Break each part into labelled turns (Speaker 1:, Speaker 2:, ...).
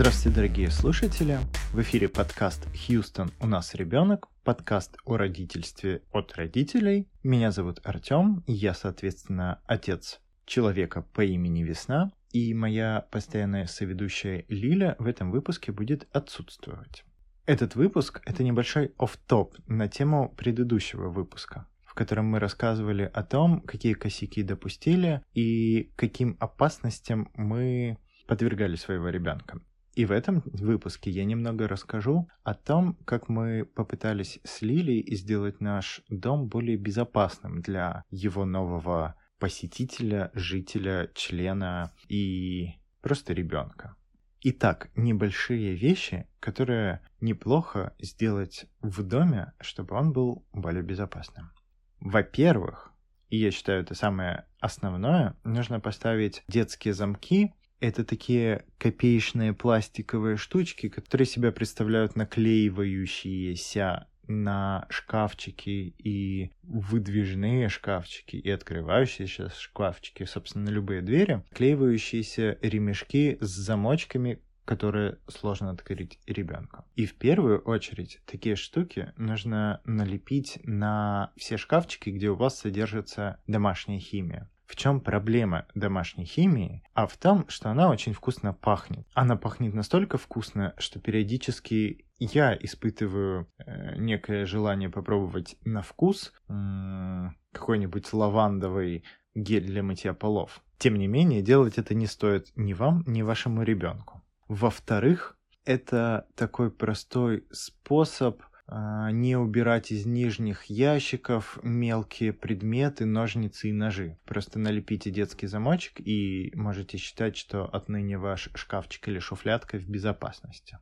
Speaker 1: Здравствуйте, дорогие слушатели! В эфире подкаст «Хьюстон. У нас ребенок», подкаст о родительстве от родителей. Меня зовут Артем, я, соответственно, отец человека по имени Весна, и моя постоянная соведущая Лиля в этом выпуске будет отсутствовать. Этот выпуск — это небольшой оф-топ на тему предыдущего выпуска, в котором мы рассказывали о том, какие косяки допустили и каким опасностям мы подвергали своего ребенка. И в этом выпуске я немного расскажу о том, как мы попытались с Лилией сделать наш дом более безопасным для его нового посетителя, жителя, члена и просто ребенка. Итак, небольшие вещи, которые неплохо сделать в доме, чтобы он был более безопасным. Во-первых, и я считаю это самое основное, нужно поставить детские замки это такие копеечные пластиковые штучки, которые себя представляют наклеивающиеся на шкафчики и выдвижные шкафчики и открывающиеся шкафчики, собственно, любые двери, клеивающиеся ремешки с замочками, которые сложно открыть ребенку. И в первую очередь такие штуки нужно налепить на все шкафчики, где у вас содержится домашняя химия. В чем проблема домашней химии? А в том, что она очень вкусно пахнет. Она пахнет настолько вкусно, что периодически я испытываю э, некое желание попробовать на вкус э, какой-нибудь лавандовый гель для мытья полов. Тем не менее, делать это не стоит ни вам, ни вашему ребенку. Во-вторых, это такой простой способ не убирать из нижних ящиков мелкие предметы, ножницы и ножи. Просто налепите детский замочек и можете считать, что отныне ваш шкафчик или шуфлятка в безопасности.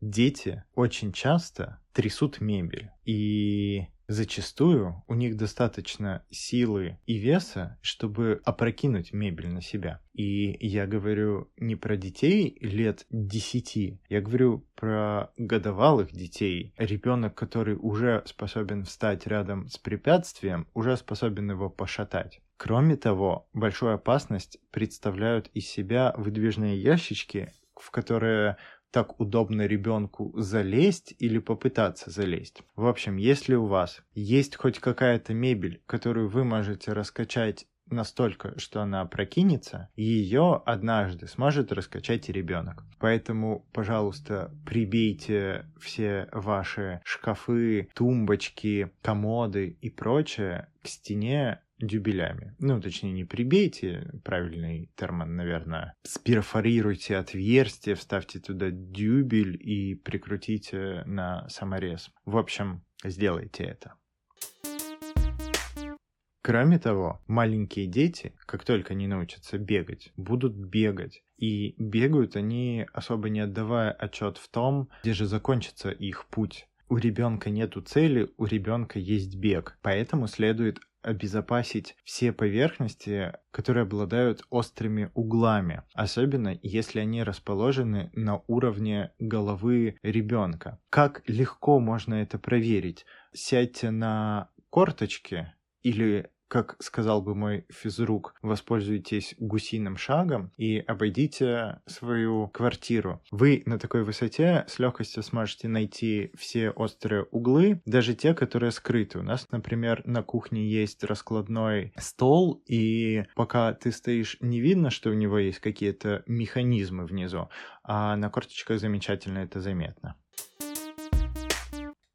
Speaker 1: Дети очень часто трясут мебель. И Зачастую у них достаточно силы и веса, чтобы опрокинуть мебель на себя. И я говорю не про детей лет 10, я говорю про годовалых детей. Ребенок, который уже способен встать рядом с препятствием, уже способен его пошатать. Кроме того, большую опасность представляют из себя выдвижные ящички, в которые так удобно ребенку залезть или попытаться залезть. В общем, если у вас есть хоть какая-то мебель, которую вы можете раскачать настолько, что она прокинется, ее однажды сможет раскачать и ребенок. Поэтому, пожалуйста, прибейте все ваши шкафы, тумбочки, комоды и прочее к стене дюбелями. Ну, точнее, не прибейте, правильный термин, наверное. Сперфорируйте отверстие, вставьте туда дюбель и прикрутите на саморез. В общем, сделайте это. Кроме того, маленькие дети, как только они научатся бегать, будут бегать. И бегают они, особо не отдавая отчет в том, где же закончится их путь. У ребенка нету цели, у ребенка есть бег. Поэтому следует обезопасить все поверхности, которые обладают острыми углами, особенно если они расположены на уровне головы ребенка. Как легко можно это проверить? Сядьте на корточки или как сказал бы мой физрук, воспользуйтесь гусиным шагом и обойдите свою квартиру. Вы на такой высоте с легкостью сможете найти все острые углы, даже те, которые скрыты. У нас, например, на кухне есть раскладной стол, и пока ты стоишь, не видно, что у него есть какие-то механизмы внизу, а на корточках замечательно это заметно.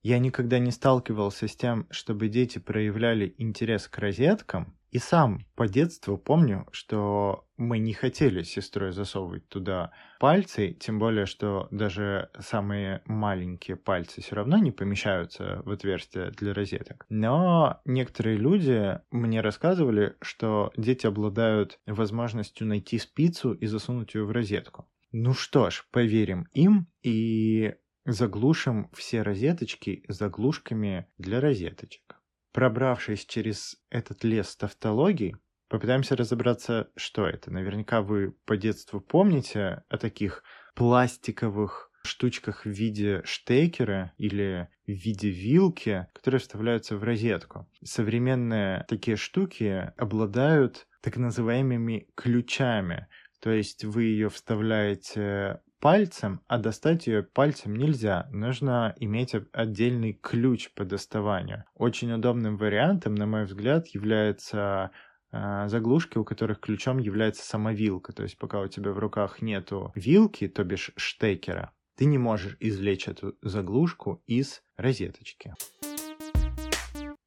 Speaker 1: Я никогда не сталкивался с тем, чтобы дети проявляли интерес к розеткам, и сам по детству помню, что мы не хотели с сестрой засовывать туда пальцы, тем более, что даже самые маленькие пальцы все равно не помещаются в отверстие для розеток. Но некоторые люди мне рассказывали, что дети обладают возможностью найти спицу и засунуть ее в розетку. Ну что ж, поверим им и Заглушим все розеточки заглушками для розеточек. Пробравшись через этот лес тавтологий, попытаемся разобраться, что это. Наверняка вы по детству помните о таких пластиковых штучках в виде штекера или в виде вилки, которые вставляются в розетку. Современные такие штуки обладают так называемыми ключами, То есть вы ее вставляете пальцем, а достать ее пальцем нельзя. Нужно иметь отдельный ключ по доставанию. Очень удобным вариантом, на мой взгляд, является э, заглушки, у которых ключом является сама вилка. То есть пока у тебя в руках нету вилки, то бишь штекера, ты не можешь извлечь эту заглушку из розеточки.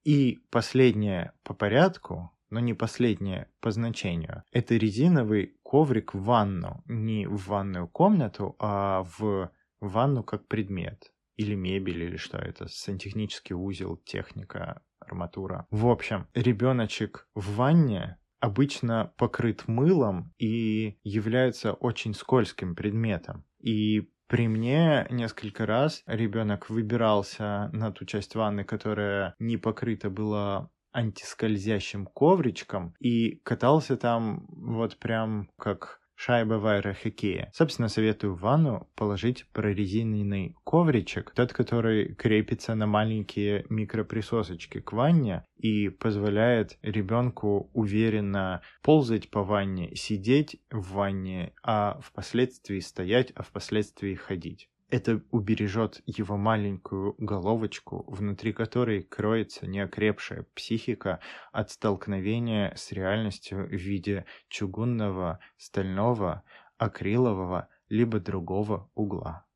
Speaker 1: И последнее по порядку, но не последнее по значению. Это резиновый коврик в ванну. Не в ванную комнату, а в ванну как предмет. Или мебель, или что это. Сантехнический узел, техника, арматура. В общем, ребеночек в ванне обычно покрыт мылом и является очень скользким предметом. И при мне несколько раз ребенок выбирался на ту часть ванны, которая не покрыта была антискользящим ковричком и катался там вот прям как шайба в аэрохоккее. Собственно, советую в ванну положить прорезиненный ковричек, тот, который крепится на маленькие микроприсосочки к ванне и позволяет ребенку уверенно ползать по ванне, сидеть в ванне, а впоследствии стоять, а впоследствии ходить. Это убережет его маленькую головочку, внутри которой кроется неокрепшая психика от столкновения с реальностью в виде чугунного, стального, акрилового либо другого угла.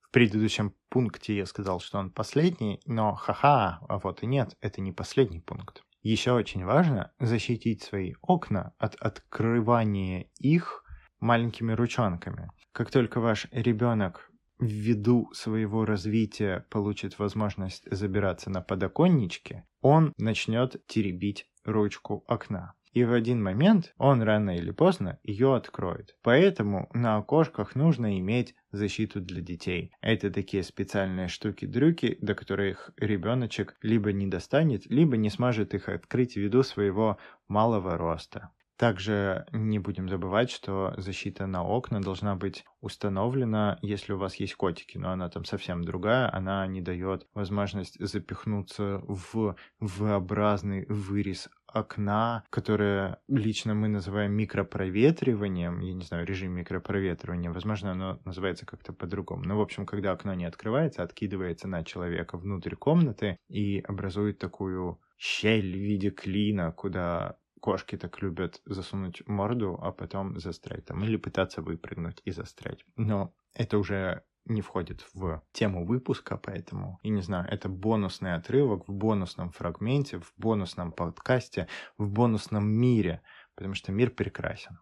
Speaker 1: В предыдущем пункте я сказал, что он последний, но ха-ха, а вот и нет, это не последний пункт. Еще очень важно защитить свои окна от открывания их маленькими ручонками. Как только ваш ребенок ввиду своего развития получит возможность забираться на подоконничке, он начнет теребить ручку окна. И в один момент он рано или поздно ее откроет. Поэтому на окошках нужно иметь защиту для детей. Это такие специальные штуки-дрюки, до которых ребеночек либо не достанет, либо не сможет их открыть ввиду своего малого роста. Также не будем забывать, что защита на окна должна быть установлена, если у вас есть котики, но она там совсем другая, она не дает возможность запихнуться в V-образный вырез окна, которое лично мы называем микропроветриванием, я не знаю, режим микропроветривания, возможно, оно называется как-то по-другому. Но, в общем, когда окно не открывается, откидывается на человека внутрь комнаты и образует такую щель в виде клина, куда кошки так любят засунуть морду, а потом застрять там, или пытаться выпрыгнуть и застрять. Но это уже не входит в тему выпуска, поэтому, и не знаю, это бонусный отрывок в бонусном фрагменте, в бонусном подкасте, в бонусном мире, потому что мир прекрасен.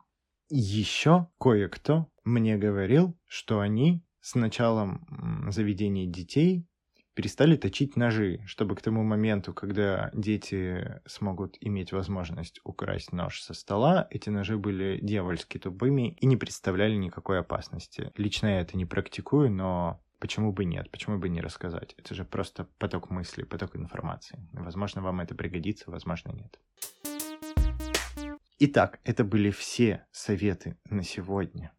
Speaker 1: Еще кое-кто мне говорил, что они с началом заведения детей перестали точить ножи, чтобы к тому моменту, когда дети смогут иметь возможность украсть нож со стола, эти ножи были дьявольски тупыми и не представляли никакой опасности. Лично я это не практикую, но почему бы нет, почему бы не рассказать? Это же просто поток мыслей, поток информации. Возможно, вам это пригодится, возможно, нет. Итак, это были все советы на сегодня.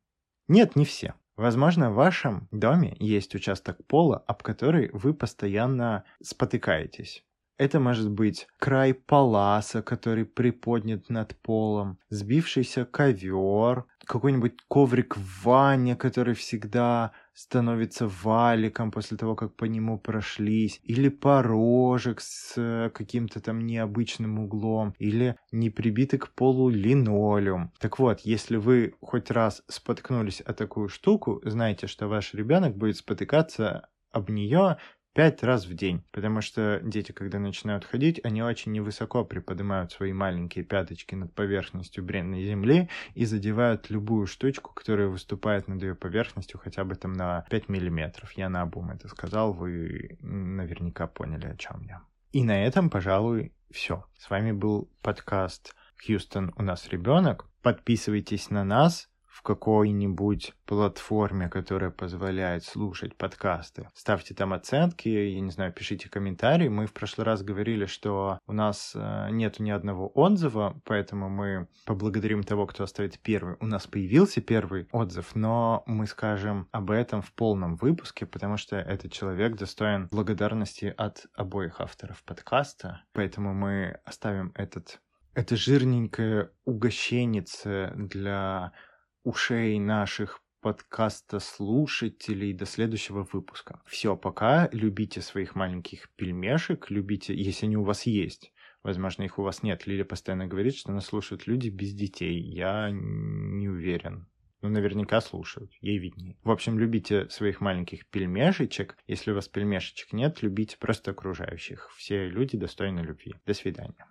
Speaker 1: Нет, не все. Возможно, в вашем доме есть участок пола, об который вы постоянно спотыкаетесь. Это может быть край паласа, который приподнят над полом, сбившийся ковер, какой-нибудь коврик в ванне, который всегда становится валиком после того, как по нему прошлись, или порожек с э, каким-то там необычным углом, или не прибитый к полу линолеум. Так вот, если вы хоть раз споткнулись о такую штуку, знайте, что ваш ребенок будет спотыкаться об нее пять раз в день, потому что дети, когда начинают ходить, они очень невысоко приподнимают свои маленькие пяточки над поверхностью бренной земли и задевают любую штучку, которая выступает над ее поверхностью хотя бы там на 5 миллиметров. Я на обум это сказал, вы наверняка поняли, о чем я. И на этом, пожалуй, все. С вами был подкаст «Хьюстон, у нас ребенок». Подписывайтесь на нас, в какой-нибудь платформе, которая позволяет слушать подкасты. Ставьте там оценки, я не знаю, пишите комментарии. Мы в прошлый раз говорили, что у нас э, нет ни одного отзыва, поэтому мы поблагодарим того, кто оставит первый. У нас появился первый отзыв, но мы скажем об этом в полном выпуске, потому что этот человек достоин благодарности от обоих авторов подкаста. Поэтому мы оставим этот это жирненькое угощеннице для ушей наших подкаста слушателей до следующего выпуска. Все, пока. Любите своих маленьких пельмешек, любите, если они у вас есть. Возможно, их у вас нет. Лиля постоянно говорит, что нас слушают люди без детей. Я не уверен. Ну, наверняка слушают, ей виднее. В общем, любите своих маленьких пельмешечек. Если у вас пельмешечек нет, любите просто окружающих. Все люди достойны любви. До свидания.